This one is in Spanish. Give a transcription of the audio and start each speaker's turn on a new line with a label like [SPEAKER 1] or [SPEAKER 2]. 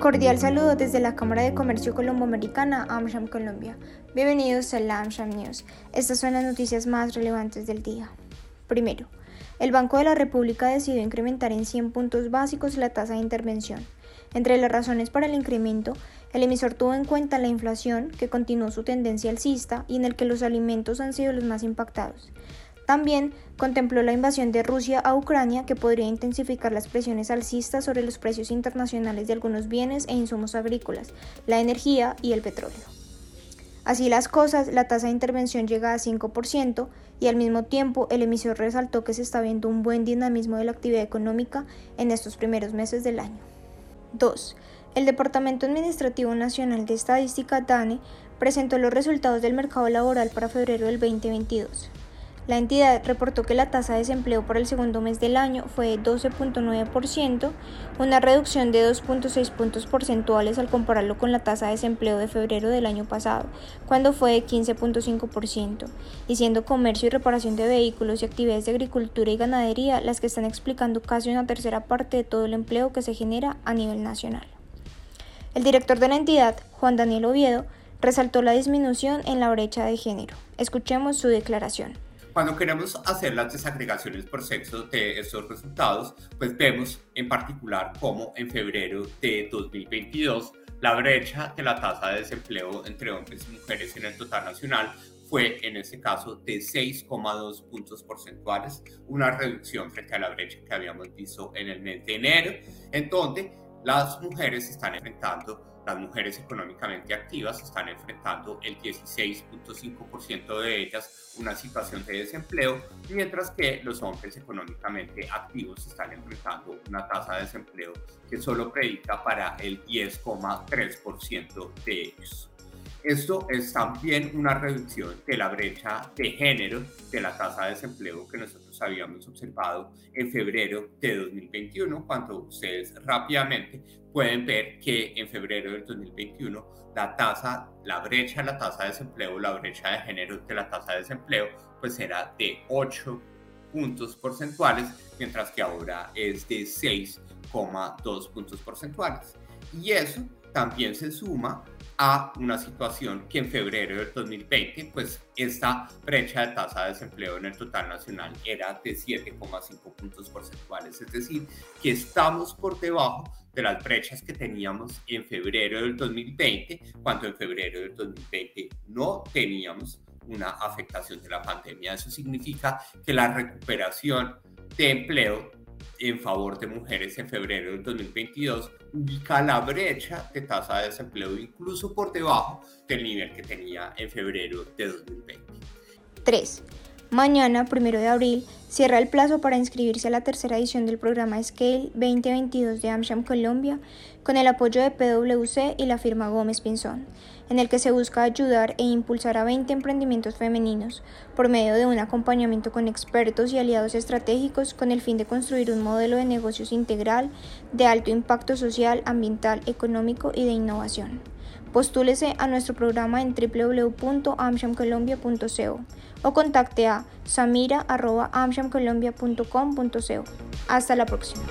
[SPEAKER 1] Cordial saludo desde la Cámara de Comercio Colombo-Americana, AmSham Colombia. Bienvenidos a la AmSham News. Estas son las noticias más relevantes del día. Primero, el Banco de la República decidió incrementar en 100 puntos básicos la tasa de intervención. Entre las razones para el incremento, el emisor tuvo en cuenta la inflación, que continuó su tendencia alcista y en el que los alimentos han sido los más impactados. También contempló la invasión de Rusia a Ucrania que podría intensificar las presiones alcistas sobre los precios internacionales de algunos bienes e insumos agrícolas, la energía y el petróleo. Así las cosas, la tasa de intervención llega a 5% y al mismo tiempo el emisor resaltó que se está viendo un buen dinamismo de la actividad económica en estos primeros meses del año. 2. El Departamento Administrativo Nacional de Estadística DANE presentó los resultados del mercado laboral para febrero del 2022. La entidad reportó que la tasa de desempleo por el segundo mes del año fue 12.9%, una reducción de 2.6 puntos porcentuales al compararlo con la tasa de desempleo de febrero del año pasado, cuando fue de 15.5%, y siendo comercio y reparación de vehículos y actividades de agricultura y ganadería las que están explicando casi una tercera parte de todo el empleo que se genera a nivel nacional. El director de la entidad, Juan Daniel Oviedo, resaltó la disminución en la brecha de género. Escuchemos su declaración.
[SPEAKER 2] Cuando queremos hacer las desagregaciones por sexo de estos resultados, pues vemos en particular cómo en febrero de 2022 la brecha de la tasa de desempleo entre hombres y mujeres en el total nacional fue en este caso de 6,2 puntos porcentuales, una reducción frente a la brecha que habíamos visto en el mes de enero, en donde las mujeres están enfrentando las mujeres económicamente activas están enfrentando el 16.5% de ellas una situación de desempleo, mientras que los hombres económicamente activos están enfrentando una tasa de desempleo que solo predica para el 10,3% de ellos. Esto es también una reducción de la brecha de género de la tasa de desempleo que nosotros habíamos observado en febrero de 2021, cuando ustedes rápidamente pueden ver que en febrero del 2021 la tasa, la brecha de la tasa de desempleo, la brecha de género de la tasa de desempleo, pues era de 8 puntos porcentuales, mientras que ahora es de 6,2 puntos porcentuales. Y eso también se suma a una situación que en febrero del 2020, pues esta brecha de tasa de desempleo en el total nacional era de 7,5 puntos porcentuales, es decir, que estamos por debajo de las brechas que teníamos en febrero del 2020, cuando en febrero del 2020 no teníamos una afectación de la pandemia. Eso significa que la recuperación de empleo en favor de mujeres en febrero del 2022 ubica la brecha de tasa de desempleo incluso por debajo del nivel que tenía en febrero de 2020.
[SPEAKER 1] 3. Mañana, 1 de abril, cierra el plazo para inscribirse a la tercera edición del programa Scale 2022 de AmSham Colombia con el apoyo de PwC y la firma Gómez Pinzón, en el que se busca ayudar e impulsar a 20 emprendimientos femeninos por medio de un acompañamiento con expertos y aliados estratégicos con el fin de construir un modelo de negocios integral de alto impacto social, ambiental, económico y de innovación. Postúlese a nuestro programa en www.amshamcolombia.co o contacte a samira.amshamcolombia.com.co. Hasta la próxima.